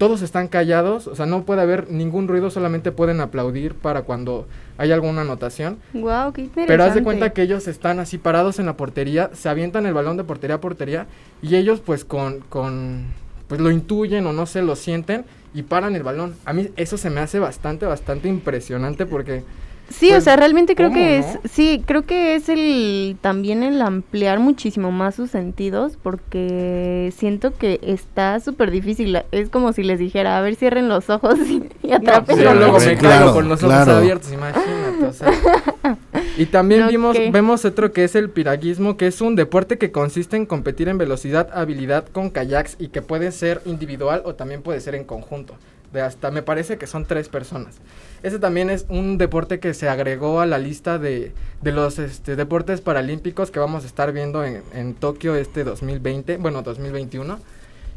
todos están callados, o sea, no puede haber ningún ruido, solamente pueden aplaudir para cuando hay alguna anotación. Wow, qué interesante. Pero haz de cuenta que ellos están así parados en la portería, se avientan el balón de portería a portería y ellos pues con, con pues lo intuyen o no sé, lo sienten y paran el balón. A mí eso se me hace bastante, bastante impresionante porque... Sí, o pues, sea, realmente creo ¿cómo, que no? es, sí, creo que es el también el ampliar muchísimo más sus sentidos porque siento que está súper difícil. Es como si les dijera, a ver, cierren los ojos y, y atrapen pues, la yo luego me Claro, caigo con los ojos claro. abiertos, imagínate. o sea. [LAUGHS] Y también No, vimos, ¿qué? vemos otro que es el piraguismo, que es un deporte que consiste en competir en velocidad, habilidad con kayaks y que puede ser individual o también puede ser en conjunto. De hasta, me parece que son tres personas. Ese también es un deporte que se agregó a la lista de, de los este, deportes paralímpicos que vamos a estar viendo en, en Tokio este 2020, bueno, 2021.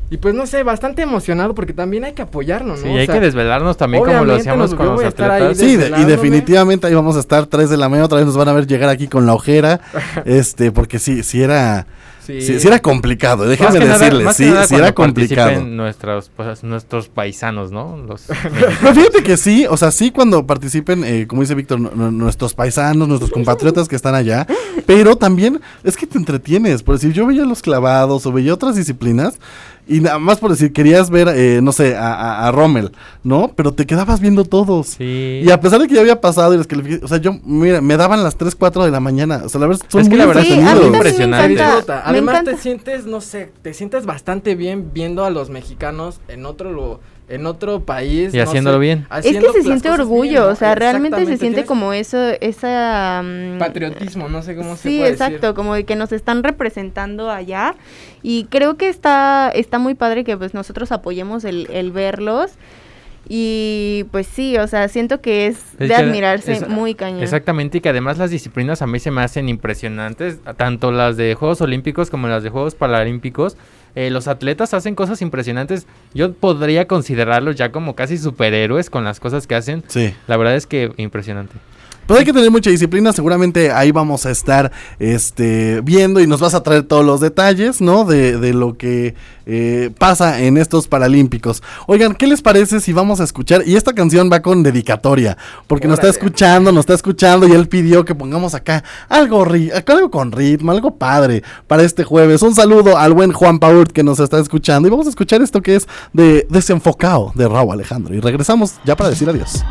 Y pues no sé, bastante emocionado porque también hay que apoyarnos, ¿no? Sí, O hay sea, que desvelarnos también como lo hacíamos nos- con los atletas. Sí, de- y definitivamente ahí vamos a estar 3 de la mañana, otra vez nos van a ver llegar aquí con la ojera, [LAUGHS] este, porque sí, sí era, Sí. sí, sí era complicado, déjenme que nada- decirles, sí, nada sí era complicado. Nuestros, pues, nuestros paisanos, ¿no? Los [LAUGHS] Pero fíjate que sí, o sea, sí cuando participen, eh, como dice Víctor, nu- nu- nuestros paisanos, nuestros compatriotas que están allá, pero también es que te entretienes, por decir, yo veía los clavados o veía otras disciplinas y nada más por decir, querías ver, eh, no sé, a, a- a Rommel, ¿no? Pero te quedabas viendo todos. Sí. Y a pesar de que ya había pasado y los que le fijé- o sea, yo, mira, me daban las 3, 4 de la mañana, o sea, la verdad, son Es que muy la verdad Sí, a mí Impresionante. Me Además encanta. te sientes, no sé, te sientes bastante bien viendo a los mexicanos en otro lu- en otro país. Y haciéndolo bien. Es que se siente orgullo, o sea, realmente se siente como eso, esa... Um, Patriotismo, no sé cómo se puede Sí, exacto, como de que nos están representando allá. Y creo que está, está muy padre que pues nosotros apoyemos el, el verlos. Y pues sí, o sea, siento que es, de admirarse muy cañón. Exactamente, y que además las disciplinas a mí se me hacen impresionantes, tanto las de Juegos Olímpicos como las de Juegos Paralímpicos. Eh, los atletas hacen cosas impresionantes. Yo podría considerarlos ya como casi superhéroes con las cosas que hacen. Sí. La verdad es que impresionante. Pues hay que tener mucha disciplina, seguramente ahí vamos a estar este, viendo y nos vas a traer todos los detalles, ¿no? De, de lo que eh, pasa en estos Paralímpicos. Oigan, ¿qué les parece si vamos a escuchar? Y esta canción va con dedicatoria, porque nos está escuchando, nos está escuchando y él pidió que pongamos acá algo, algo con ritmo, algo padre para este jueves. Un saludo al buen Juan Paurt que nos está escuchando y vamos a escuchar esto que es de Desenfocado de Raúl Alejandro y regresamos ya para decir adiós.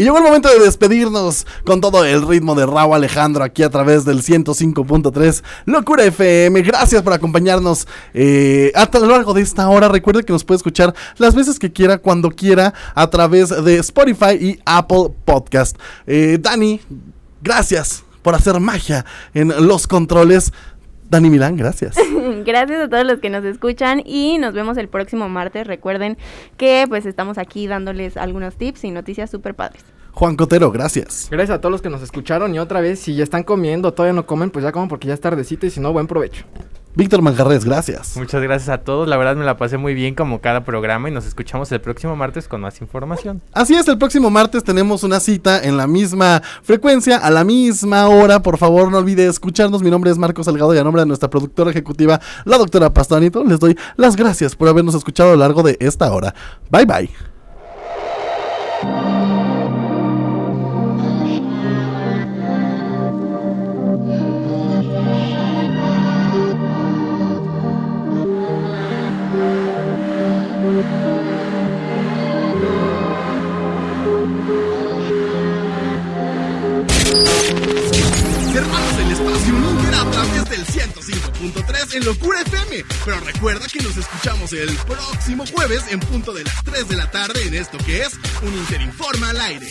Y llegó el momento de despedirnos con todo el ritmo de Raúl Alejandro aquí a través del 105.3 Locura FM. Gracias por acompañarnos eh, a lo largo de esta hora. Recuerde que nos puede escuchar las veces que quiera, cuando quiera, a través de Spotify y Apple Podcast. Eh, Dani, gracias por hacer magia en los controles. Dani Milán, gracias. [LAUGHS] gracias a todos los que nos escuchan y nos vemos el próximo martes. Recuerden que pues estamos aquí dándoles algunos tips y noticias súper padres. Juan Cotero, gracias. Gracias a todos los que nos escucharon y otra vez, si ya están comiendo, todavía no comen, pues ya comen porque ya es tardecito y si no, buen provecho. Víctor Manjarres, gracias. Muchas gracias a todos. La verdad me la pasé muy bien como cada programa y nos escuchamos el próximo martes con más información. Así es, el próximo martes tenemos una cita en la misma frecuencia, a la misma hora. Por favor, no olvide escucharnos. Mi nombre es Marcos Salgado y a nombre de nuestra productora ejecutiva, la doctora Pastanito, les doy las gracias por habernos escuchado a lo largo de esta hora. Bye bye. El espacio Inter a través del 105.3 en Locura FM. Pero recuerda que nos escuchamos el próximo jueves en punto de las 3 de la tarde en esto que es un Interinforma al aire.